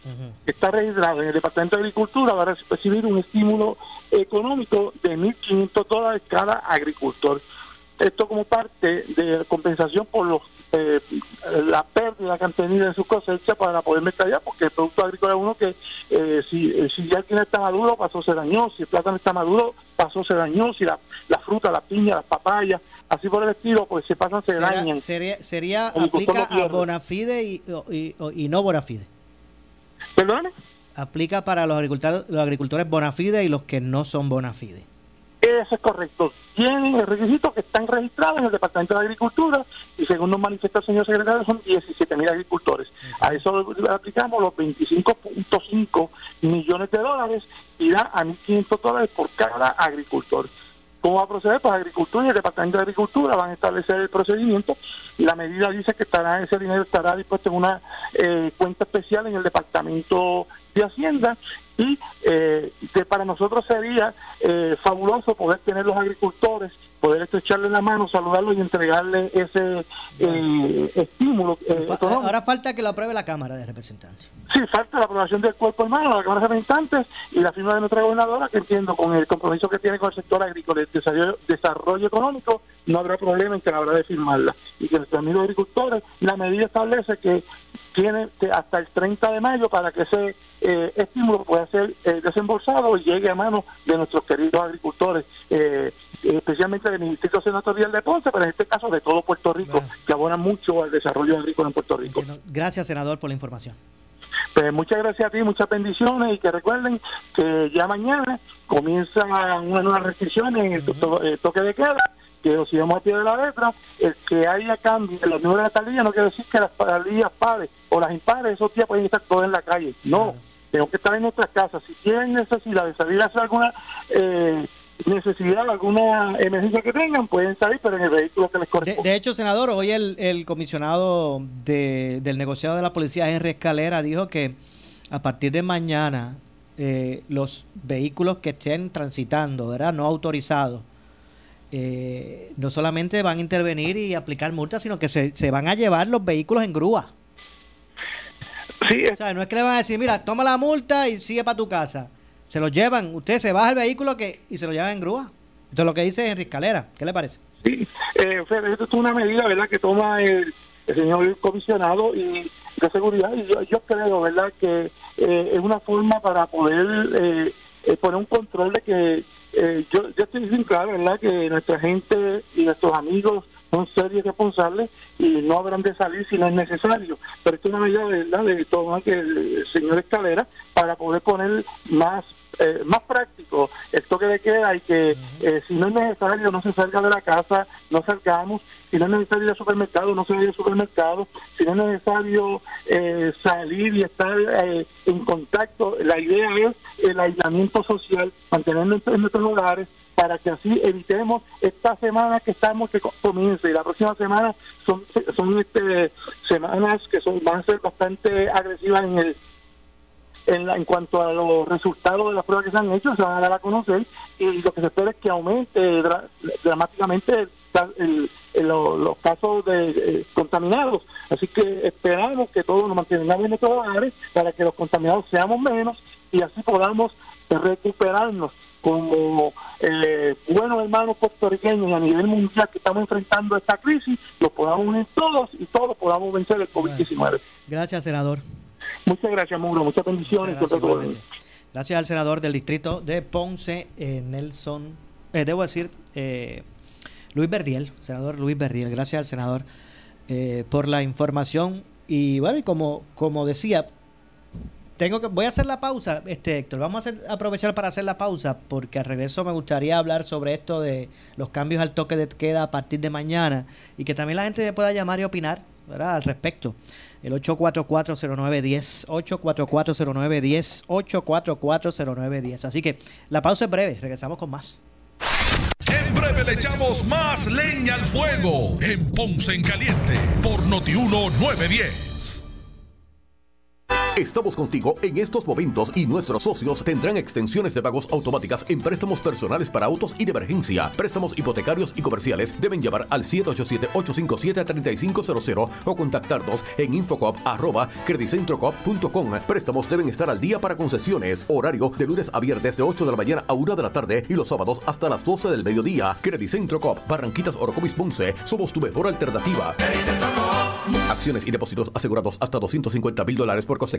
que está registrado en el Departamento de Agricultura va a recibir un estímulo económico de 1.500 dólares cada agricultor. Esto como parte de compensación por los eh, la pérdida que han tenido en su cosecha para poder mercadear, porque el producto agrícola es uno que eh, si, eh, si ya el quinoa está maduro pasó se dañó, si el plátano está maduro pasó se dañó, si la, la fruta, la piña, las papayas, así por el estilo, pues se pasan se dañan. sería, sería aplica a. Bonafide y, y, y no Bonafide. ¿Perdón? Aplica para los agricultores, los agricultores Bonafide y los que no son Bonafide. Eso es correcto. Tienen el requisito que están registrados en el Departamento de Agricultura y según nos manifiesta el señor secretario son 17 mil agricultores. A eso le aplicamos los 25.5 millones de dólares y da a 1.500 dólares por cada agricultor. ¿Cómo va a proceder? Pues Agricultura y el Departamento de Agricultura van a establecer el procedimiento la medida dice que estará ese dinero estará dispuesto en una eh, cuenta especial en el Departamento de Hacienda y eh, que para nosotros sería eh, fabuloso poder tener los agricultores, poder estrecharle la mano, saludarlos y entregarle ese eh, estímulo eh, económico. Ahora falta que lo apruebe la Cámara de Representantes. Sí, falta la aprobación del cuerpo hermano, la Cámara de Representantes y la firma de nuestra gobernadora, que entiendo con el compromiso que tiene con el sector agrícola y el desarrollo, desarrollo económico, no habrá problema en que la habrá de firmarla. Y que nuestros amigos agricultores, la medida establece que tiene hasta el 30 de mayo para que ese eh, estímulo pueda ser eh, desembolsado y llegue a manos de nuestros queridos agricultores, eh, especialmente del Distrito Senatorial de Ponce, pero en este caso de todo Puerto Rico, que abonan mucho al desarrollo agrícola en Puerto Rico. Gracias, senador, por la información. Pues muchas gracias a ti, muchas bendiciones y que recuerden que ya mañana comienzan unas nuevas restricciones en el to- eh, toque de queda, que lo sigamos a pie de la letra. El que haya cambio en los números de la tablilla no quiere decir que las tablillas pares o las impares esos días pueden estar todas en la calle. No, tenemos que estar en nuestras casas. Si tienen necesidad de salir a hacer alguna eh, necesidad, alguna emergencia que tengan, pueden salir, pero en el vehículo que les De, corresponde. de hecho, senador, hoy el, el comisionado de- del negociado de la policía, Henry Escalera, dijo que a partir de mañana eh, los vehículos que estén transitando, ¿verdad? No autorizados, eh, no solamente van a intervenir y aplicar multas, sino que se, se van a llevar los vehículos en grúa. O sea, no es que le van a decir, mira, toma la multa y sigue para tu casa. Se lo llevan, usted se baja el vehículo que y se lo lleva en grúa. Esto es lo que dice Henry Escalera. ¿Qué le parece? Sí, eh, Fede, esto es una medida, ¿verdad?, que toma el, el señor comisionado y de seguridad y yo, yo creo, ¿verdad?, que eh, es una forma para poder eh, eh, poner un control de que eh, yo, yo estoy bien claro, ¿verdad?, que nuestra gente y nuestros amigos son serios y responsables y no habrán de salir si no es necesario. Pero esto es una medida, ¿verdad?, de tomar que el señor Escalera para poder poner más eh, más práctico el toque de queda y que eh, si no es necesario no se salga de la casa, no salgamos, si no es necesario ir al supermercado, no se vaya al supermercado, si no es necesario eh, salir y estar en contacto, la idea es el aislamiento social, mantenernos en nuestros hogares para que así evitemos esta semana que estamos que comienza. Y la próxima semana son son este, semanas que son van a ser bastante agresivas en el en, la, en cuanto a los resultados de las pruebas que se han hecho, se van a dar a conocer y lo que se espera es que aumente dramáticamente los casos de eh, contaminados. Así que esperamos que todos nos mantengamos en nuestros hogares para que los contaminados seamos menos y así podamos recuperarnos como eh, buenos hermanos puertorriqueños y a nivel mundial que estamos enfrentando esta crisis, los podamos unir todos y todos podamos vencer el COVID-19. Gracias, senador. Muchas gracias, Muro. Muchas bendiciones. Gracias, al senador del distrito de Ponce, eh, Nelson, eh, debo decir, eh, Luis Verdiel, senador Luis Verdiel. Gracias al senador por la información. Y bueno, y como, como decía, tengo que, voy a hacer la pausa, este Héctor. Vamos a hacer, aprovechar para hacer la pausa porque al regreso me gustaría hablar sobre esto de los cambios al toque de queda a partir de mañana y que también la gente pueda llamar y opinar ¿verdad? al respecto el 8440910, 8440910, 8440910. Así que la pausa es breve, regresamos con más. Breve le echamos más leña al fuego en Ponce en Caliente por Notiuno 910. Estamos contigo en estos momentos y nuestros socios tendrán extensiones de pagos automáticas en préstamos personales para autos y de emergencia. Préstamos hipotecarios y comerciales deben llamar al 787-857-3500 o contactarnos en infocop.com. Préstamos deben estar al día para concesiones. Horario de lunes a viernes de 8 de la mañana a 1 de la tarde y los sábados hasta las 12 del mediodía. Centro Cop, Barranquitas Orocovis Ponce. Somos tu mejor alternativa. Acciones y depósitos asegurados hasta 250 mil dólares por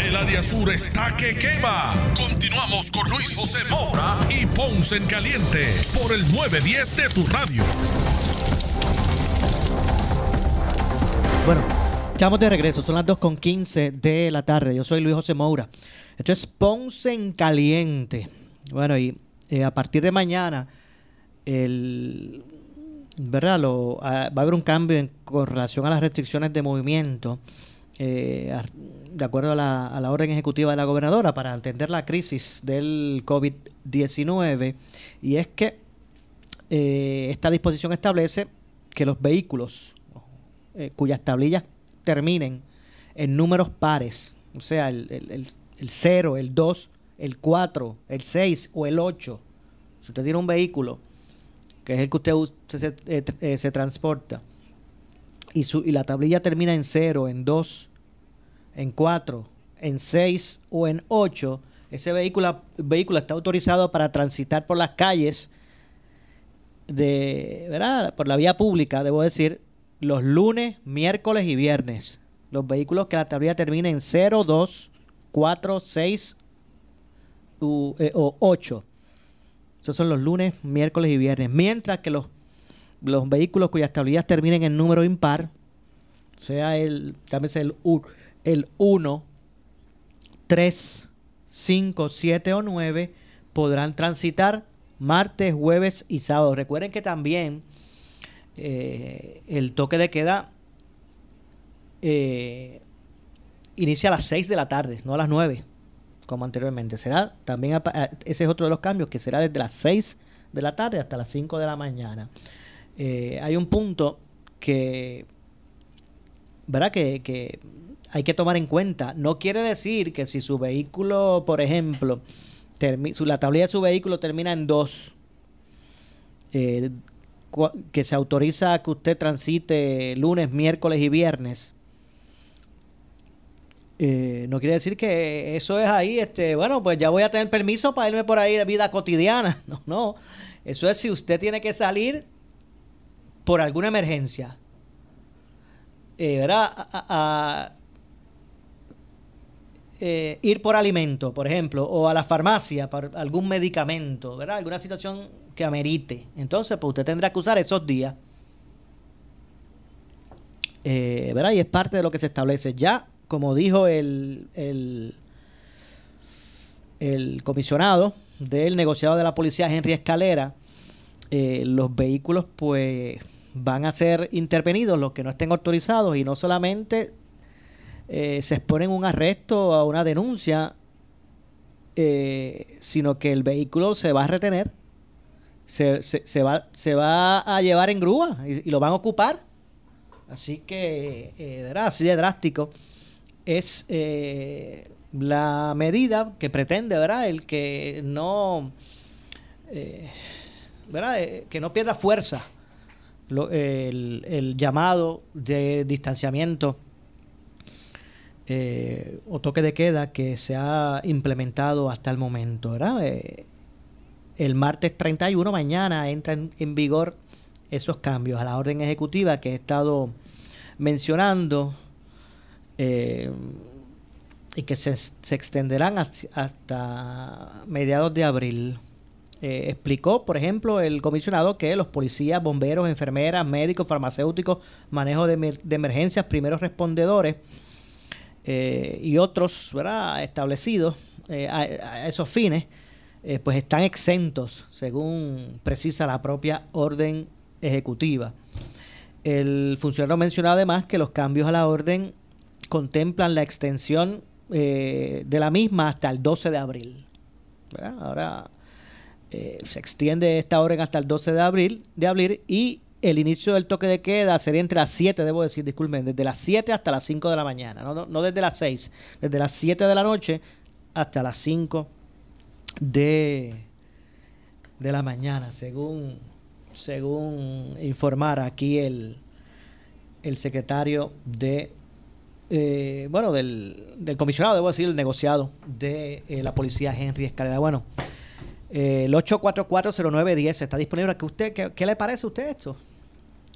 El área sur está que quema. Continuamos con Luis José Moura y Ponce en Caliente por el 910 de tu radio. Bueno, estamos de regreso. Son las 2.15 de la tarde. Yo soy Luis José Moura. Esto es Ponce en Caliente. Bueno, y eh, a partir de mañana, el, ¿verdad? Lo, ah, va a haber un cambio en, con relación a las restricciones de movimiento eh, de acuerdo a la, orden ejecutiva de la gobernadora para atender la crisis del COVID-19 y es que eh, esta disposición establece que los vehículos eh, cuyas tablillas terminen en números pares, o sea, el, el, el, 0, el 2, el 4, el 6 o el 8, si usted tiene un vehículo que es el que usted, se, se transporta, y, su, y la tablilla termina en 0, en 2, en 4, en 6 o en 8, ese vehículo, vehículo está autorizado para transitar por las calles de, ¿verdad? Por la vía pública, debo decir, los lunes, miércoles y viernes. Los vehículos que la tablilla termina en 0, 2, 4, 6 o 8. Esos son los lunes, miércoles y viernes. Mientras que los los vehículos cuyas tablillas terminen en número impar, sea el, el, el 1, 3, 5, 7 o 9, podrán transitar martes, jueves y sábado. Recuerden que también eh, el toque de queda eh, inicia a las 6 de la tarde, no a las 9, como anteriormente. Será también, ese es otro de los cambios, que será desde las 6 de la tarde hasta las 5 de la mañana. Eh, hay un punto que, ¿verdad? Que, hay que tomar en cuenta. No quiere decir que si su vehículo, por ejemplo, la tablilla de su vehículo termina en 2, eh, que se autoriza que usted transite lunes, miércoles y viernes, eh, no quiere decir que eso es ahí, este, bueno, pues ya voy a tener permiso para irme por ahí de vida cotidiana. No, no. Eso es si usted tiene que salir por alguna emergencia. Eh, ¿verdad? A, eh, ir por alimento, por ejemplo, o a la farmacia por algún medicamento, ¿verdad? Alguna situación que amerite. Entonces, pues usted tendrá que usar esos días. Eh, ¿verdad? Y es parte de lo que se establece. Ya, como dijo el, el, el comisionado del negociado de la policía, Henry Escalera, eh, los vehículos pues van a ser intervenidos, los que no estén autorizados, y no solamente eh, se exponen un arresto a una denuncia, eh, sino que el vehículo se va a retener, se, se, va, se va a llevar en grúa y, lo van a ocupar. Así que, eh, así de drástico es eh, la medida que pretende, ¿verdad? El que no, ¿verdad? que no pierda fuerza el, el llamado de distanciamiento eh, o toque de queda que se ha implementado hasta el momento. Eh, el martes 31, mañana, entran en vigor esos cambios a la orden ejecutiva que he estado mencionando eh, y que se, se extenderán hasta mediados de abril. Explicó, por ejemplo, el comisionado que los policías, bomberos, enfermeras, médicos, farmacéuticos, manejo de, emergencias, primeros respondedores, eh, y otros ¿verdad? establecidos eh, a, esos fines, eh, pues están exentos, según precisa la propia orden ejecutiva. El funcionario mencionó además que los cambios a la orden contemplan la extensión de la misma hasta el 12 de abril. Ahora se extiende esta orden hasta el 12 de abril, de abril y el inicio del toque de queda sería entre las 7, debo decir, disculpen, desde las 7 hasta las 5 de la mañana, no, no, desde las 6, desde las 7 de la noche hasta las 5 de, de la mañana, según, según informara aquí el, el secretario de, eh, bueno, del, del, comisionado, debo decir, el negociado de eh, la policía Henry Escalera. Bueno, eh, el 8440910 está disponible. ¿Qué, usted, qué, ¿Qué le parece a usted esto?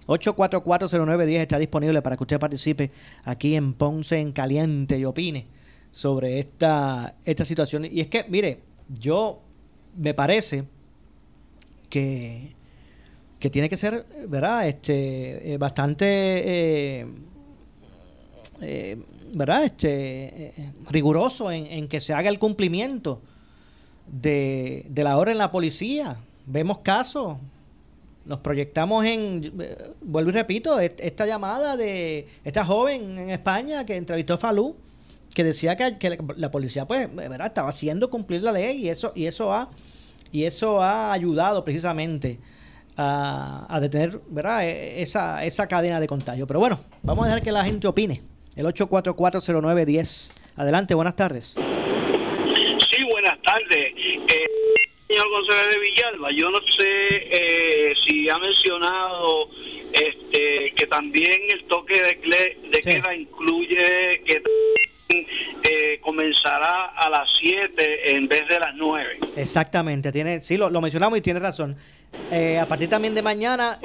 8440910 está disponible para que usted participe aquí en Ponce en Caliente y opine sobre esta, esta situación. Y es que, mire, yo me parece que, que tiene que ser, ¿verdad? Este, eh, bastante, eh, eh, ¿verdad? Este, riguroso en, en, que se haga el cumplimiento de, de la hora en la policía. Vemos casos nos proyectamos en, eh, vuelvo y repito, esta llamada de esta joven en España que entrevistó a Falú, que decía que, la policía pues ¿verdad? estaba haciendo cumplir la ley y eso y eso ha y eso ha ayudado precisamente a, detener ¿verdad? E, esa, esa cadena de contagio. Pero bueno, vamos a dejar que la gente opine. El 8440910. Adelante, buenas tardes. Tardes. Eh, señor González de Villalba, yo no sé eh, si ha mencionado este que también el toque de, de queda incluye que eh, comenzará a las 7 en vez de las 9. Exactamente, tiene, sí, lo, mencionamos y tiene razón. Eh, a partir también de mañana,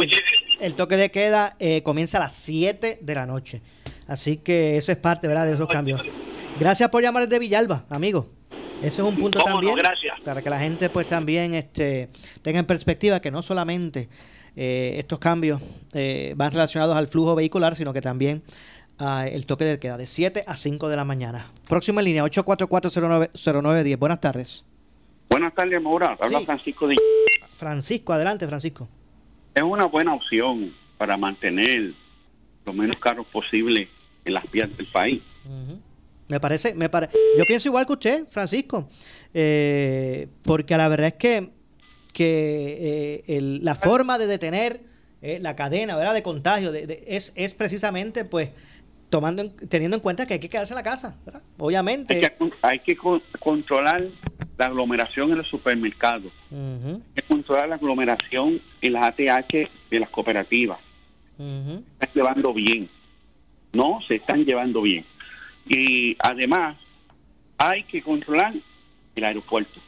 el, toque de queda comienza a las 7 de la noche. Así que eso es parte ¿verdad? de esos cambios. Gracias por llamar desde Villalba, amigo. Ese es un punto también para que la gente pues también este, tenga en perspectiva que no solamente eh, estos cambios eh, van relacionados al flujo vehicular, sino que también uh, el toque de queda de 7 a 5 de la mañana. Próxima línea 8440910. Buenas tardes. Buenas tardes, Maura. Habla Francisco de... Francisco, adelante, Francisco. Es una buena opción para mantener los menos carros posible en las vías del país. Me parece, me pare... yo pienso igual que usted, Francisco, eh, porque la verdad es que, que eh, la forma de detener eh, la cadena ¿verdad? de contagio de, es, es precisamente pues tomando teniendo en cuenta que hay que quedarse en la casa, obviamente. Hay que, controlar la aglomeración en los supermercados, hay que controlar la aglomeración en las ATH de las cooperativas. Se están llevando bien, no se están llevando bien Y además, hay que controlar el aeropuerto.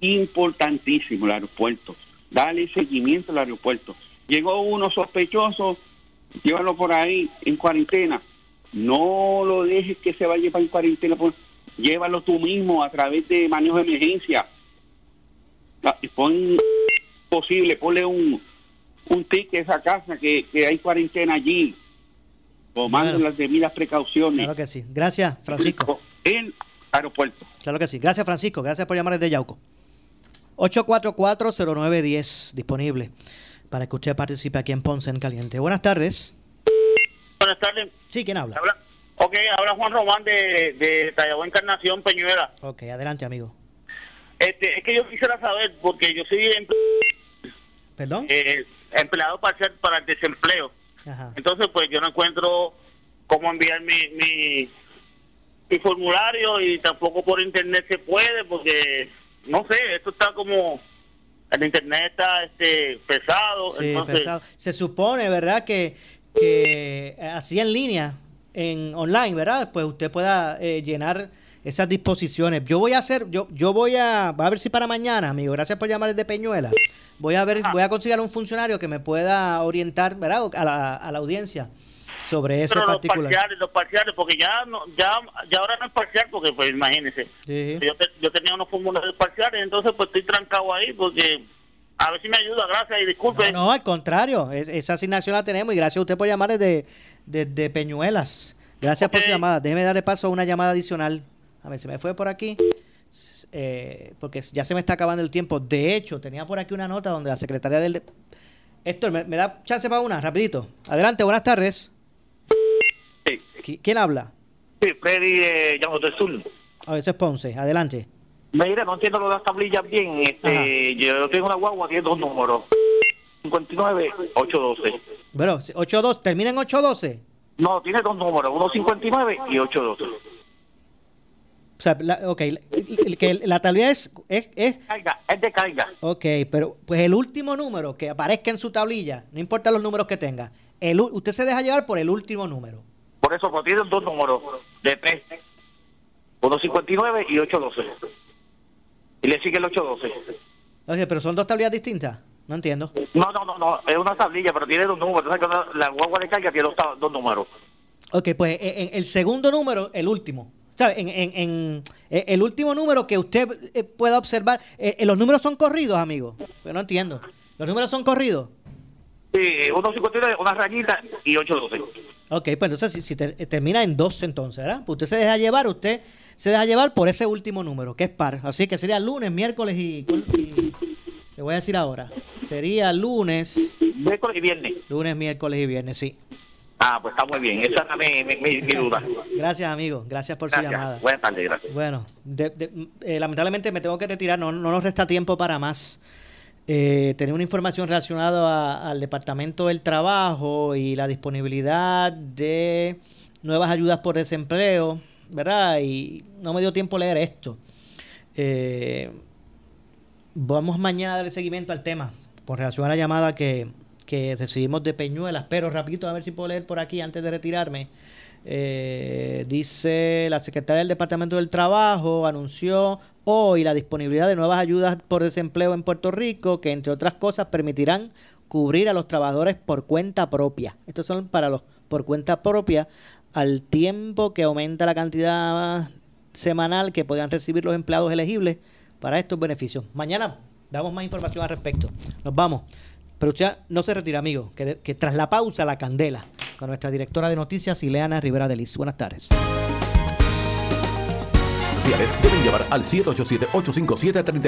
Importantísimo el aeropuerto. Dale seguimiento al aeropuerto. Llegó uno sospechoso, llévalo por ahí en cuarentena. No lo dejes que se vaya para en cuarentena. por- Llévalo tú mismo a través de manejo de emergencia. Ah, Pon posible, ponle un, un ticket a esa casa que, que hay cuarentena allí. Tomando Bueno. las debidas precauciones. Claro que sí. Gracias, Francisco. El aeropuerto. Claro que sí. Gracias, Francisco. Gracias por llamar desde Yauco. 844-0910 disponible para que usted participe aquí en Ponce en Caliente. Buenas tardes. Buenas tardes. Sí, ¿quién habla? Habla, ok, habla Juan Román de, de Encarnación Peñuela. Ok, adelante, amigo. Este, es que yo quisiera saber, porque yo soy emple- ¿Perdón? eh, empleado parcial para el desempleo. Ajá. Entonces, pues yo no encuentro cómo enviar mi, mi, mi formulario y tampoco por internet se puede, porque no sé, esto está como. El internet está este, pesado. Sí, entonces, pesado. Se supone, ¿verdad? Que, que eh, así en línea, en online, ¿verdad? Pues usted pueda eh, llenar esas disposiciones. Yo voy a hacer, yo, yo voy a, a ver si para mañana, amigo, gracias por llamar desde Peñuela. Voy a ver, voy a conseguir un funcionario que me pueda orientar, ¿verdad? A la, a la audiencia sobre ese pero los particular. parciales, los parciales, porque ya no, ya, ya ahora no es parcial, porque pues imagínense, Sí. yo, te- yo tenía unos formularios parciales, entonces pues estoy trancado ahí, porque a ver si me ayuda, gracias y disculpe. No, al contrario, es- esa asignación la tenemos y gracias a usted por llamar desde, desde Peñuelas. Gracias por su llamada. Déjeme darle paso a una llamada adicional. A ver, se me fue por aquí, eh, porque ya se me está acabando el tiempo. De hecho, tenía por aquí una nota donde la secretaria del... Héctor, ¿me, me da chance para una? Rapidito. Adelante, buenas tardes. Qui- ¿Quién habla? Sí, Freddy Llamo del Sur. A ver, ese es Ponce. Adelante. Mira, no entiendo lo de las tablillas bien. Este, yo tengo una guagua, tiene dos números. 59, 812. Bueno, 8-2, termina en 8-12. No, tiene dos números, 159 y 812. O sea, la, ok, el- el- que la tablilla es, es, es Carga, es de carga. Ok, pero pues el último número que aparezca en su tablilla, no importa los números que tenga, el, usted se deja llevar por el último número. Por eso, pues tiene dos números de P. 159 y 812. Y le sigue el 812. Oye, pero son dos tablillas distintas. No entiendo. No, no, no, no, es una tablilla, pero tiene dos números. Entonces, la guagua de carga tiene dos, dos números. Ok, pues en, en el segundo número, el último. ¿Sabe? En, en, en- eh, el último número que usted eh, pueda observar, eh, eh, los números son corridos, amigo. Pero no entiendo. ¿Los números son corridos? Sí, 159, una rayita y 812. Ok, pues entonces si, si te- termina en dos entonces, ¿verdad? Pues usted se deja llevar, usted se deja llevar por ese último número, que es par. Así que sería lunes, miércoles y... y- le voy a decir ahora. Sería lunes... Miércoles y viernes. Lunes, miércoles y viernes, sí. Ah, pues está muy bien. Esa era mi, mi, mi- mi duda. Gracias, amigo. Gracias por su llamada. Buenas tardes, gracias. Bueno, de- de- eh, lamentablemente me tengo que retirar, no, no nos resta tiempo para más. Eh, tenía una información relacionada a- al Departamento del Trabajo y la disponibilidad de nuevas ayudas por desempleo, ¿verdad? Y no me dio tiempo leer esto. Eh, vamos mañana a darle seguimiento al tema con relación a la llamada que, que recibimos de Peñuelas, pero rapidito a ver si puedo leer por aquí antes de retirarme. Eh, dice la secretaria del Departamento del Trabajo anunció hoy la disponibilidad de nuevas ayudas por desempleo en Puerto Rico que entre otras cosas permitirán cubrir a los trabajadores por cuenta propia. Estos son para los por cuenta propia al tiempo que aumenta la cantidad semanal que podrán recibir los empleados elegibles para estos beneficios. Mañana damos más información al respecto. Nos vamos. Pero usted no se retira, amigo, que, de- que tras la pausa, la candela, con nuestra directora de noticias, Ileana Rivera Delis. Buenas tardes. Deben llamar al 787-857-36.